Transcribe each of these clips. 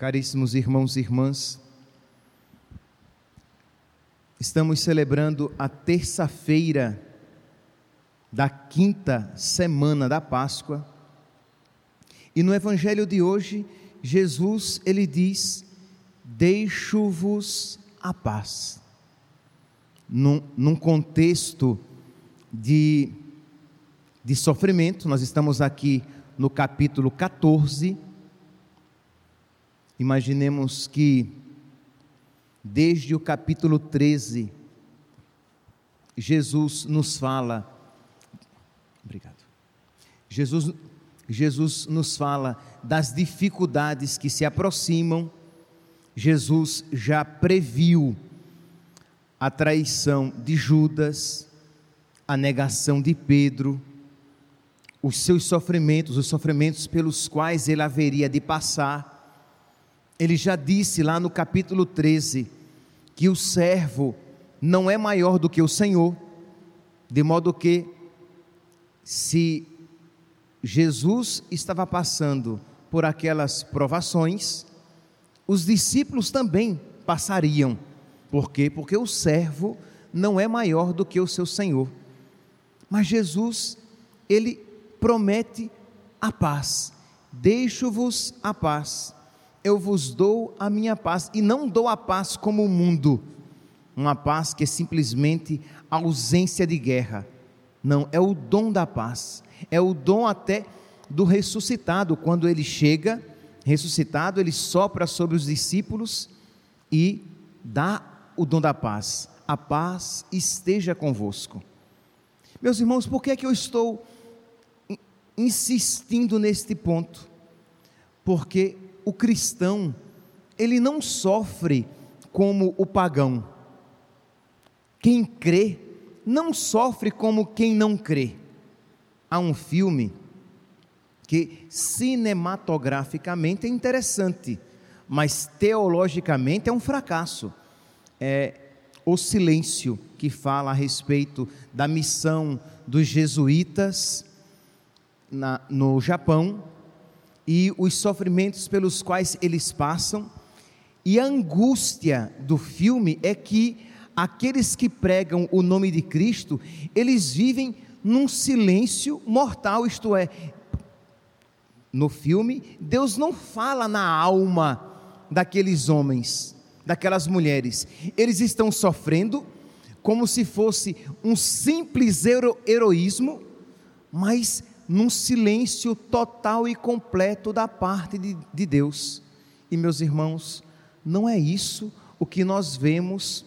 caríssimos irmãos e irmãs, estamos celebrando a terça-feira da quinta semana da Páscoa. E no evangelho de hoje, Jesus ele diz: "Deixo-vos a paz". Num, num contexto de, de sofrimento, nós estamos aqui no capítulo 14 Imaginemos que, desde o capítulo 13, Jesus nos fala. Obrigado. Jesus, Jesus nos fala das dificuldades que se aproximam. Jesus já previu a traição de Judas, a negação de Pedro, os seus sofrimentos, os sofrimentos pelos quais ele haveria de passar ele já disse lá no capítulo 13 que o servo não é maior do que o Senhor, de modo que, se Jesus estava passando por aquelas provações, os discípulos também passariam. Por quê? Porque o servo não é maior do que o seu Senhor. Mas Jesus, ele promete a paz. Deixo-vos a paz eu vos dou a minha paz, e não dou a paz como o mundo, uma paz que é simplesmente ausência de guerra. Não, é o dom da paz, é o dom até do ressuscitado, quando ele chega, ressuscitado, ele sopra sobre os discípulos e dá o dom da paz. A paz esteja convosco. Meus irmãos, por que é que eu estou insistindo neste ponto? Porque o cristão, ele não sofre como o pagão. Quem crê não sofre como quem não crê. Há um filme que cinematograficamente é interessante, mas teologicamente é um fracasso. É O Silêncio, que fala a respeito da missão dos jesuítas na, no Japão e os sofrimentos pelos quais eles passam. E a angústia do filme é que aqueles que pregam o nome de Cristo, eles vivem num silêncio mortal, isto é, no filme, Deus não fala na alma daqueles homens, daquelas mulheres. Eles estão sofrendo como se fosse um simples hero, heroísmo, mas num silêncio total e completo da parte de, de Deus. E meus irmãos, não é isso o que nós vemos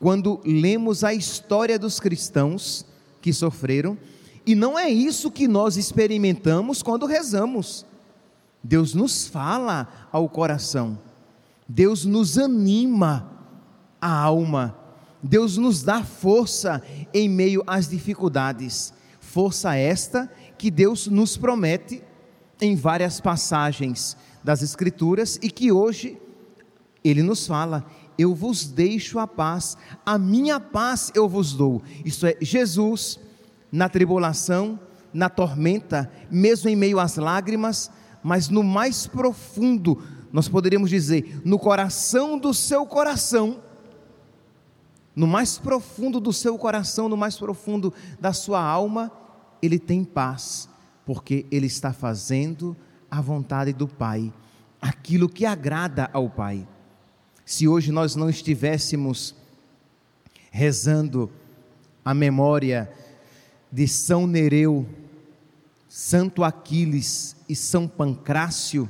quando lemos a história dos cristãos que sofreram, e não é isso que nós experimentamos quando rezamos. Deus nos fala ao coração, Deus nos anima a alma, Deus nos dá força em meio às dificuldades, força esta que Deus nos promete em várias passagens das Escrituras e que hoje Ele nos fala: Eu vos deixo a paz, a minha paz eu vos dou. Isso é, Jesus, na tribulação, na tormenta, mesmo em meio às lágrimas, mas no mais profundo, nós poderíamos dizer, no coração do seu coração, no mais profundo do seu coração, no mais profundo da sua alma, ele tem paz, porque ele está fazendo a vontade do Pai, aquilo que agrada ao Pai. Se hoje nós não estivéssemos rezando a memória de São Nereu, Santo Aquiles e São Pancrácio,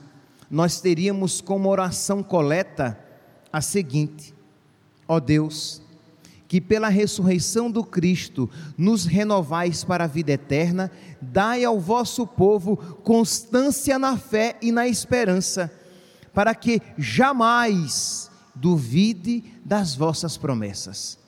nós teríamos como oração coleta a seguinte: ó Deus, que pela ressurreição do Cristo nos renovais para a vida eterna, dai ao vosso povo constância na fé e na esperança, para que jamais duvide das vossas promessas.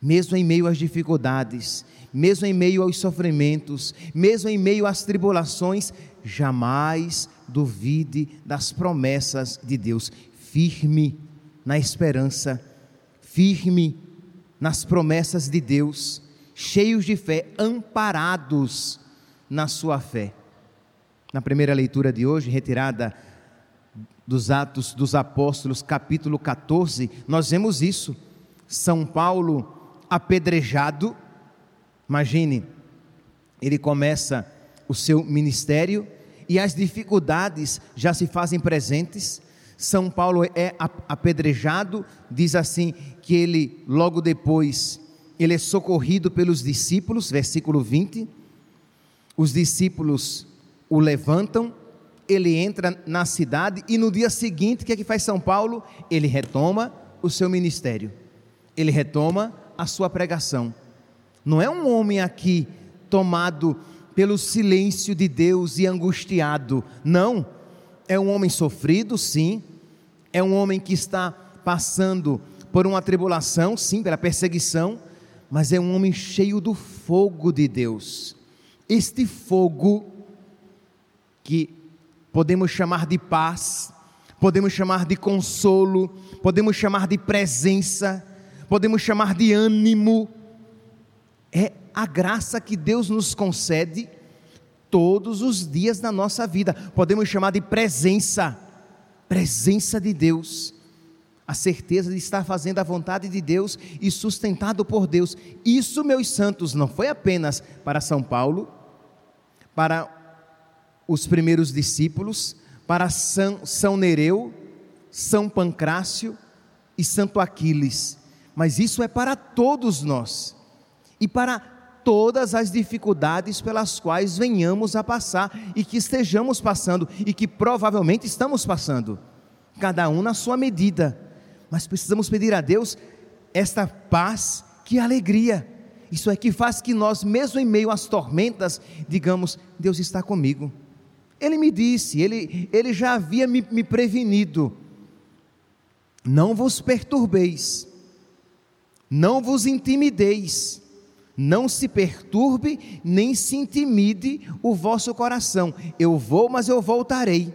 Mesmo em meio às dificuldades, mesmo em meio aos sofrimentos, mesmo em meio às tribulações, jamais duvide das promessas de Deus. Firme na esperança, firme nas promessas de Deus, cheios de fé, amparados na sua fé. Na primeira leitura de hoje, retirada dos Atos dos Apóstolos, capítulo 14, nós vemos isso. São Paulo apedrejado, imagine, ele começa o seu ministério e as dificuldades já se fazem presentes. São Paulo é apedrejado, diz assim que ele logo depois ele é socorrido pelos discípulos, versículo 20. Os discípulos o levantam, ele entra na cidade e no dia seguinte, o que é que faz São Paulo? Ele retoma o seu ministério. Ele retoma a sua pregação. Não é um homem aqui tomado pelo silêncio de Deus e angustiado. Não. É um homem sofrido, sim. É um homem que está passando por uma tribulação, sim, pela perseguição, mas é um homem cheio do fogo de Deus. Este fogo que podemos chamar de paz, podemos chamar de consolo, podemos chamar de presença, podemos chamar de ânimo, é a graça que Deus nos concede todos os dias da nossa vida. Podemos chamar de presença, presença de Deus. A certeza de estar fazendo a vontade de Deus e sustentado por Deus. Isso, meus santos, não foi apenas para São Paulo, para os primeiros discípulos, para São, São Nereu, São Pancrácio e Santo Aquiles, mas isso é para todos nós e para todas as dificuldades pelas quais venhamos a passar e que estejamos passando e que provavelmente estamos passando, cada um na sua medida. Mas precisamos pedir a Deus esta paz, que alegria. Isso é que faz que nós, mesmo em meio às tormentas, digamos: Deus está comigo. Ele me disse, ele, ele já havia me, me prevenido. Não vos perturbeis, não vos intimideis, não se perturbe, nem se intimide o vosso coração. Eu vou, mas eu voltarei.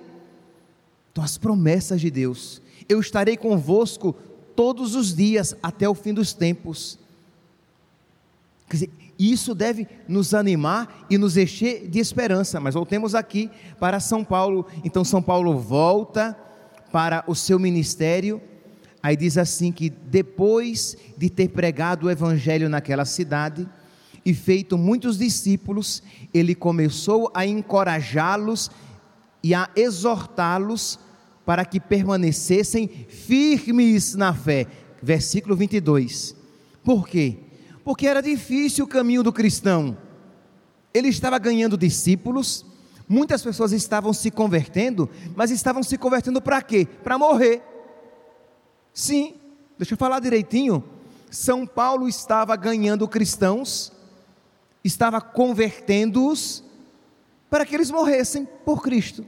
Então, as promessas de Deus, eu estarei convosco todos os dias até o fim dos tempos. Quer dizer, isso deve nos animar e nos encher de esperança. Mas voltemos aqui para São Paulo. Então, São Paulo volta para o seu ministério. Aí diz assim: que depois de ter pregado o evangelho naquela cidade, e feito muitos discípulos, ele começou a encorajá-los e a exortá-los para que permanecessem firmes na fé. Versículo 22. Por quê? Porque era difícil o caminho do cristão. Ele estava ganhando discípulos, muitas pessoas estavam se convertendo, mas estavam se convertendo para quê? Para morrer. Sim, deixa eu falar direitinho. São Paulo estava ganhando cristãos, estava convertendo-os para que eles morressem por Cristo.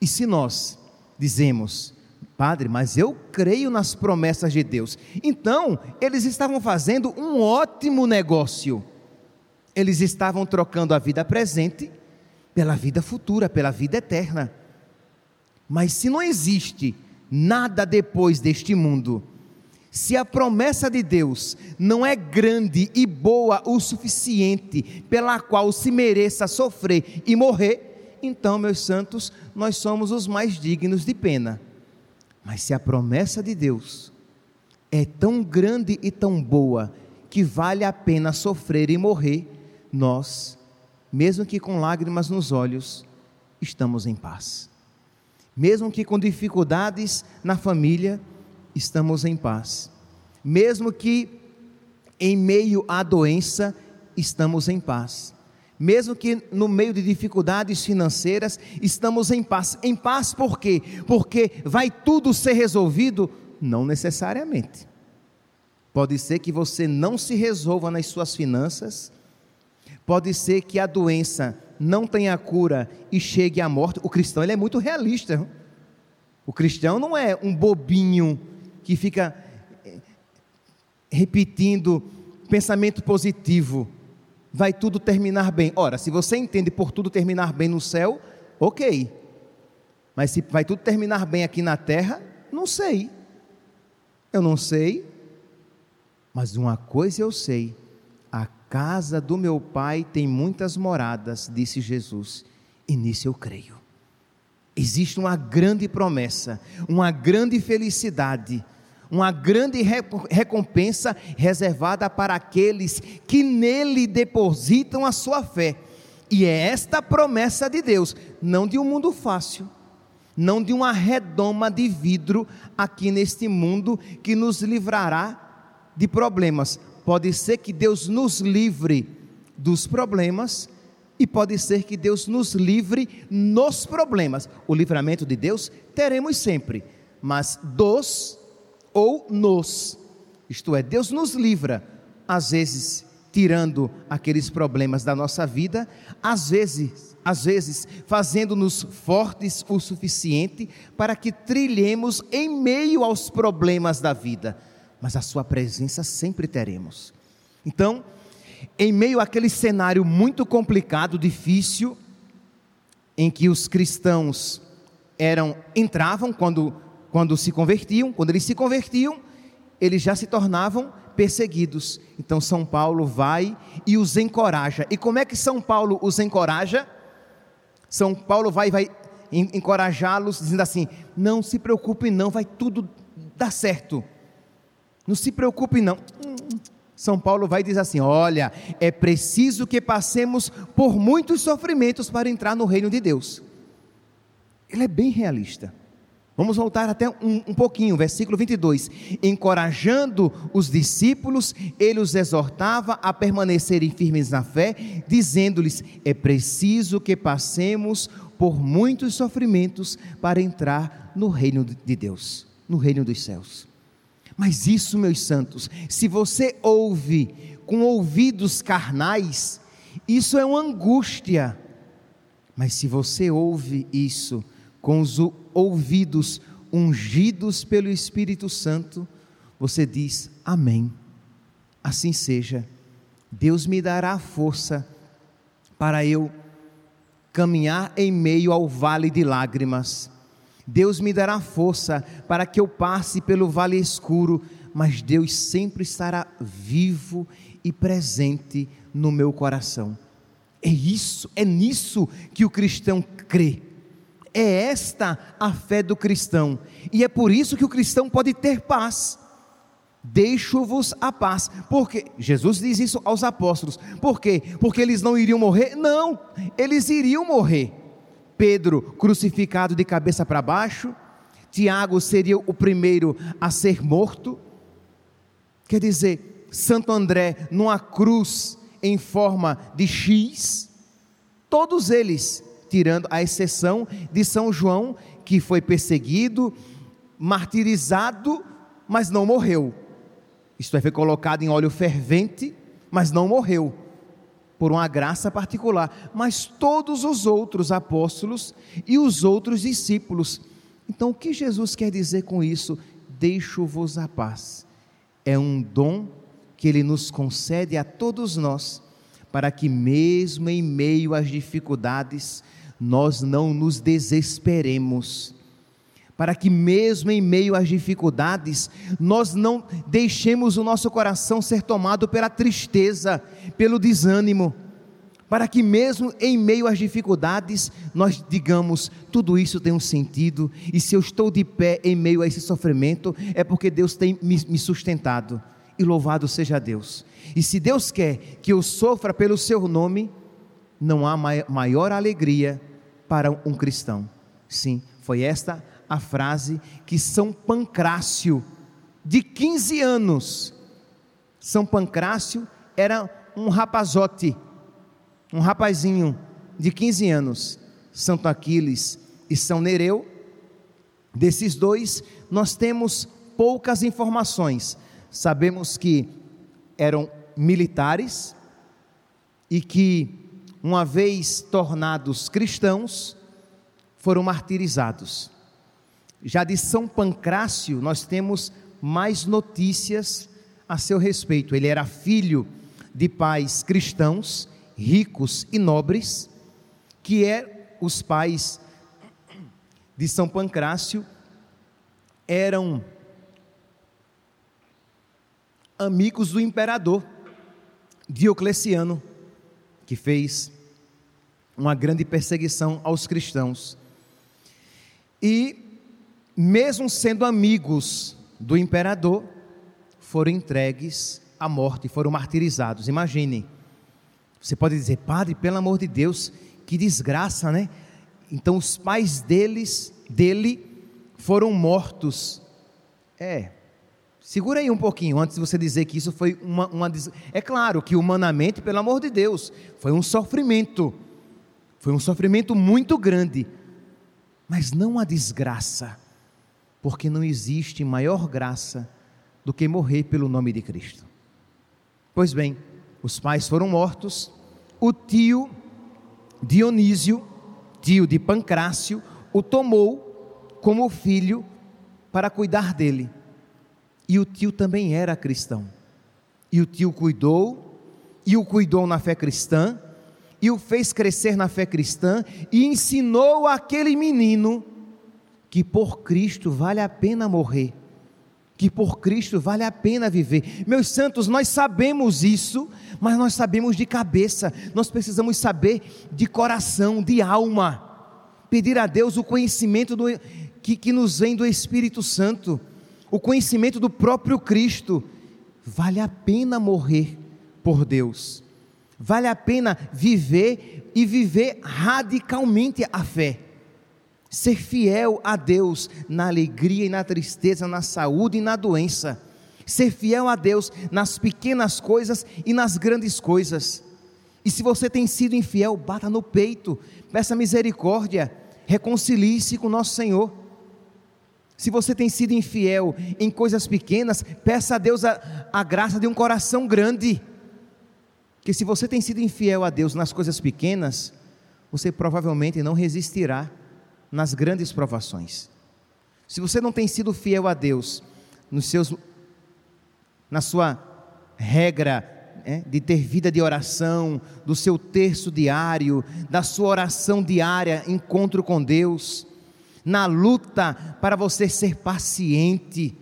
E se nós dizemos, Padre, mas eu creio nas promessas de Deus, então eles estavam fazendo um ótimo negócio. Eles estavam trocando a vida presente pela vida futura, pela vida eterna. Mas se não existe nada depois deste mundo, se a promessa de Deus não é grande e boa o suficiente pela qual se mereça sofrer e morrer, então, meus santos, nós somos os mais dignos de pena. Mas se a promessa de Deus é tão grande e tão boa que vale a pena sofrer e morrer, nós, mesmo que com lágrimas nos olhos, estamos em paz. Mesmo que com dificuldades na família, estamos em paz. Mesmo que em meio à doença, estamos em paz. Mesmo que no meio de dificuldades financeiras, estamos em paz. Em paz por quê? Porque vai tudo ser resolvido? Não necessariamente. Pode ser que você não se resolva nas suas finanças, pode ser que a doença não tenha cura e chegue à morte. O cristão ele é muito realista. O cristão não é um bobinho que fica eh, repetindo pensamento positivo, vai tudo terminar bem. Ora, se você entende por tudo terminar bem no céu, ok. Mas se vai tudo terminar bem aqui na terra, não sei. Eu não sei. Mas uma coisa eu sei: casa do meu pai tem muitas moradas, disse Jesus, e nisso eu creio. existe uma grande promessa, uma grande felicidade, uma grande recompensa reservada para aqueles que nele depositam a sua fé. E é esta promessa de Deus, não de um mundo fácil, não de uma redoma de vidro aqui neste mundo que nos livrará de problemas. Pode ser que Deus nos livre dos problemas, e pode ser que Deus nos livre nos problemas. O livramento de Deus teremos sempre, mas dos ou nos. Isto é, Deus nos livra, às vezes tirando aqueles problemas da nossa vida, às vezes, às vezes fazendo-nos fortes o suficiente para que trilhemos em meio aos problemas da vida, mas a sua presença sempre teremos. Então, em meio àquele cenário muito complicado, difícil, em que os cristãos eram entravam quando quando se convertiam, quando eles se convertiam, eles já se tornavam perseguidos. Então São Paulo vai e os encoraja. E como é que São Paulo os encoraja? São Paulo vai vai encorajá-los dizendo assim: "Não se preocupe não, vai tudo dar certo. Não se preocupe não. São Paulo vai dizer assim: olha, é preciso que passemos por muitos sofrimentos para entrar no reino de Deus. Ele é bem realista. Vamos voltar até um, um pouquinho, versículo 22. Encorajando os discípulos, ele os exortava a permanecerem firmes na fé, dizendo-lhes: é preciso que passemos por muitos sofrimentos para entrar no reino de Deus, no reino dos céus. Mas isso, meus santos, se você ouve com ouvidos carnais, isso é uma angústia. Mas se você ouve isso com os ouvidos ungidos pelo Espírito Santo, você diz: Amém. Assim seja. Deus me dará força para eu caminhar em meio ao vale de lágrimas Deus me dará força para que eu passe pelo vale escuro, mas Deus sempre estará vivo e presente no meu coração. É isso, é nisso que o cristão crê. É esta a fé do cristão, e é por isso que o cristão pode ter paz. Deixo-vos a paz, porque Jesus diz isso aos apóstolos, por quê? Porque eles não iriam morrer? Não, eles iriam morrer Pedro crucificado de cabeça para baixo, Tiago seria o primeiro a ser morto. Quer dizer, Santo André numa cruz em forma de X, todos eles, tirando a exceção de São João, que foi perseguido, martirizado, mas não morreu. Isto é, foi colocado em óleo fervente, mas não morreu por uma graça particular, mas todos os outros apóstolos e os outros discípulos. Então, o que Jesus quer dizer com isso? Deixo-vos a paz. É um dom que ele nos concede a todos nós, para que, mesmo em meio às dificuldades, nós não nos desesperemos para que, mesmo em meio às dificuldades, nós não deixemos o nosso coração ser tomado pela tristeza, pelo desânimo, para que, mesmo em meio às dificuldades, nós digamos: tudo isso tem um sentido, e se eu estou de pé em meio a esse sofrimento, é porque Deus tem me sustentado, e louvado seja Deus. E se Deus quer que eu sofra pelo seu nome, não há maior alegria para um cristão. Sim, foi esta a frase que São Pancrácio, de 15 anos, São Pancrácio era um rapazote, um rapazinho de 15 anos, Santo Aquiles e São Nereu, desses dois, nós temos poucas informações. Sabemos que eram militares e que, uma vez tornados cristãos, foram martirizados. Já de São Pancrácio, nós temos mais notícias a seu respeito. Ele era filho de pais cristãos, ricos e nobres, que é os pais de São Pancrácio eram amigos do imperador Diocleciano, que fez uma grande perseguição aos cristãos. E, mesmo sendo amigos do imperador, foram entregues à morte, foram martirizados. Imaginem. Você pode dizer, padre, pelo amor de Deus, que desgraça, né? Então os pais deles, dele, foram mortos. É. Segura aí um pouquinho antes de você dizer que isso foi uma, uma. É claro que humanamente, pelo amor de Deus, foi um sofrimento. Foi um sofrimento muito grande. Mas não a desgraça. Porque não existe maior graça do que morrer pelo nome de Cristo. Pois bem, os pais foram mortos, o tio Dionísio, tio de Pancrácio, o tomou como filho para cuidar dele. E o tio também era cristão. E o tio cuidou, e o cuidou na fé cristã, e o fez crescer na fé cristã, e ensinou aquele menino que por Cristo vale a pena morrer que por Cristo vale a pena viver. Meus santos, nós sabemos isso, mas nós sabemos de cabeça, nós precisamos saber de coração, de alma. Pedir a Deus o conhecimento do, que, que nos vem do Espírito Santo, o conhecimento do próprio Cristo. Vale a pena morrer por Deus, vale a pena viver e viver radicalmente a fé ser fiel a Deus na alegria e na tristeza, na saúde e na doença, ser fiel a Deus nas pequenas coisas e nas grandes coisas. E se você tem sido infiel, bata no peito, peça misericórdia, reconcilie-se com nosso Senhor. Se você tem sido infiel em coisas pequenas, peça a Deus a, a graça de um coração grande. Que se você tem sido infiel a Deus nas coisas pequenas, você provavelmente não resistirá nas grandes provações. Se você não tem sido fiel a Deus nos seus, na sua regra é, de ter vida de oração, do seu terço diário, da sua oração diária, encontro com Deus, na luta para você ser paciente,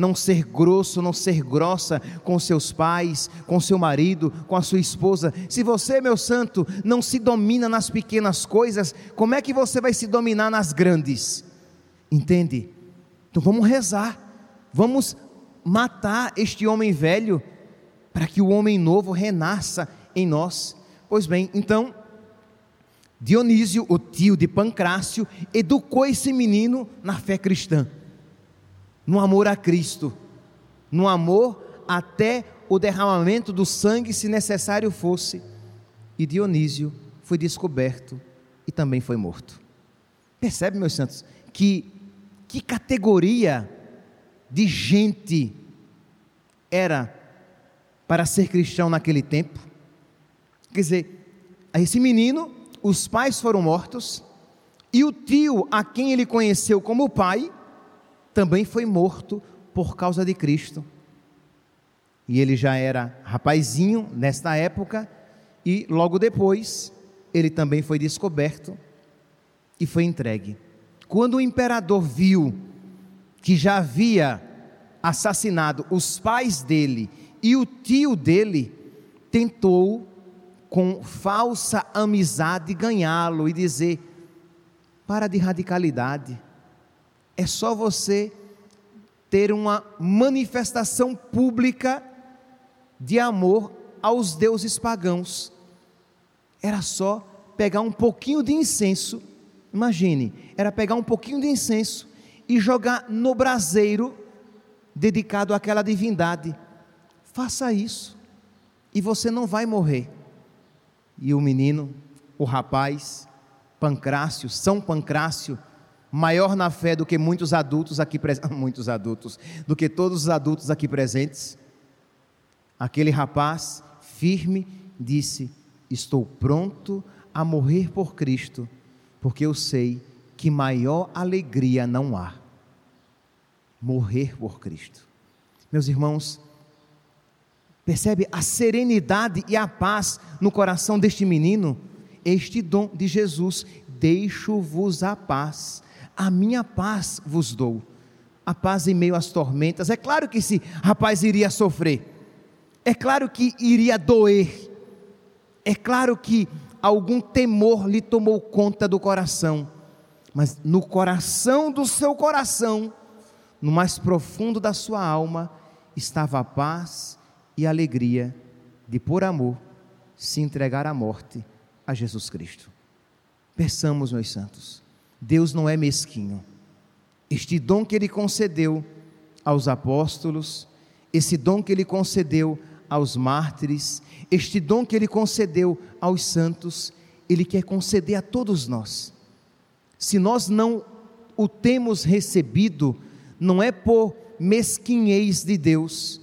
não ser grosso, não ser grossa com seus pais, com seu marido, com a sua esposa. Se você, meu santo, não se domina nas pequenas coisas, como é que você vai se dominar nas grandes? Entende? Então vamos rezar, vamos matar este homem velho, para que o homem novo renasça em nós. Pois bem, então, Dionísio, o tio de Pancrácio, educou esse menino na fé cristã no amor a Cristo, no amor até o derramamento do sangue, se necessário fosse. E Dionísio foi descoberto e também foi morto. Percebe, meus santos, que que categoria de gente era para ser cristão naquele tempo? Quer dizer, esse menino, os pais foram mortos, e o tio a quem ele conheceu como pai também foi morto por causa de Cristo. E ele já era rapazinho nesta época, e logo depois ele também foi descoberto e foi entregue. Quando o imperador viu que já havia assassinado os pais dele e o tio dele, tentou com falsa amizade ganhá-lo e dizer: para de radicalidade é só você ter uma manifestação pública de amor aos deuses pagãos. Era só pegar um pouquinho de incenso, imagine, era pegar um pouquinho de incenso e jogar no braseiro dedicado àquela divindade. Faça isso e você não vai morrer. E o menino, o rapaz, Pancrácio, São Pancrácio, maior na fé do que muitos adultos aqui presentes, muitos adultos, do que todos os adultos aqui presentes. Aquele rapaz, firme, disse: Estou pronto a morrer por Cristo, porque eu sei que maior alegria não há. Morrer por Cristo. Meus irmãos, percebe a serenidade e a paz no coração deste menino? Este dom de Jesus, deixo-vos a paz a minha paz vos dou. A paz em meio às tormentas. É claro que esse rapaz iria sofrer. É claro que iria doer. É claro que algum temor lhe tomou conta do coração. mas no coração do seu coração, no mais profundo da sua alma, estava a paz e a alegria de, por amor, se entregar à morte a Jesus Cristo. Peçamos, meus santos, Deus não é mesquinho. Este dom que Ele concedeu aos apóstolos, esse dom que Ele concedeu aos mártires, este dom que Ele concedeu aos santos, Ele quer conceder a todos nós. Se nós não o temos recebido, não é por mesquinhez de Deus,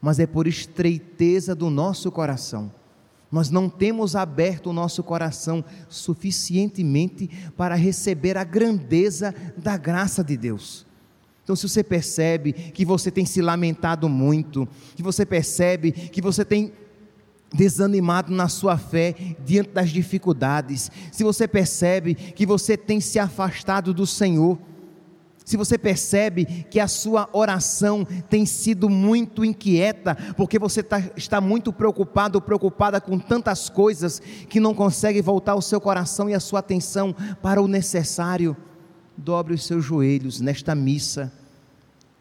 mas é por estreiteza do nosso coração. Nós não temos aberto o nosso coração suficientemente para receber a grandeza da graça de Deus. Então, se você percebe que você tem se lamentado muito, que você percebe que você tem desanimado na sua fé diante das dificuldades, se você percebe que você tem se afastado do Senhor, se você percebe que a sua oração tem sido muito inquieta, porque você tá, está muito preocupado ou preocupada com tantas coisas que não consegue voltar o seu coração e a sua atenção para o necessário, dobre os seus joelhos nesta missa.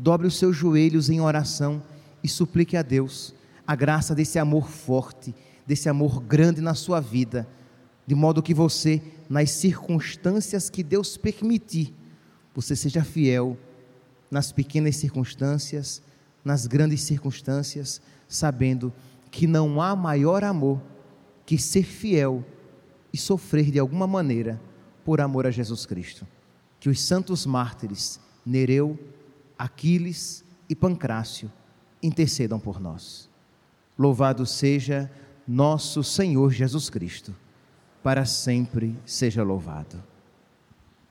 Dobre os seus joelhos em oração e suplique a Deus a graça desse amor forte, desse amor grande na sua vida, de modo que você, nas circunstâncias que Deus permitir, você seja fiel nas pequenas circunstâncias, nas grandes circunstâncias, sabendo que não há maior amor que ser fiel e sofrer de alguma maneira por amor a Jesus Cristo. Que os santos mártires, Nereu, Aquiles e Pancrácio intercedam por nós. Louvado seja nosso Senhor Jesus Cristo, para sempre seja louvado.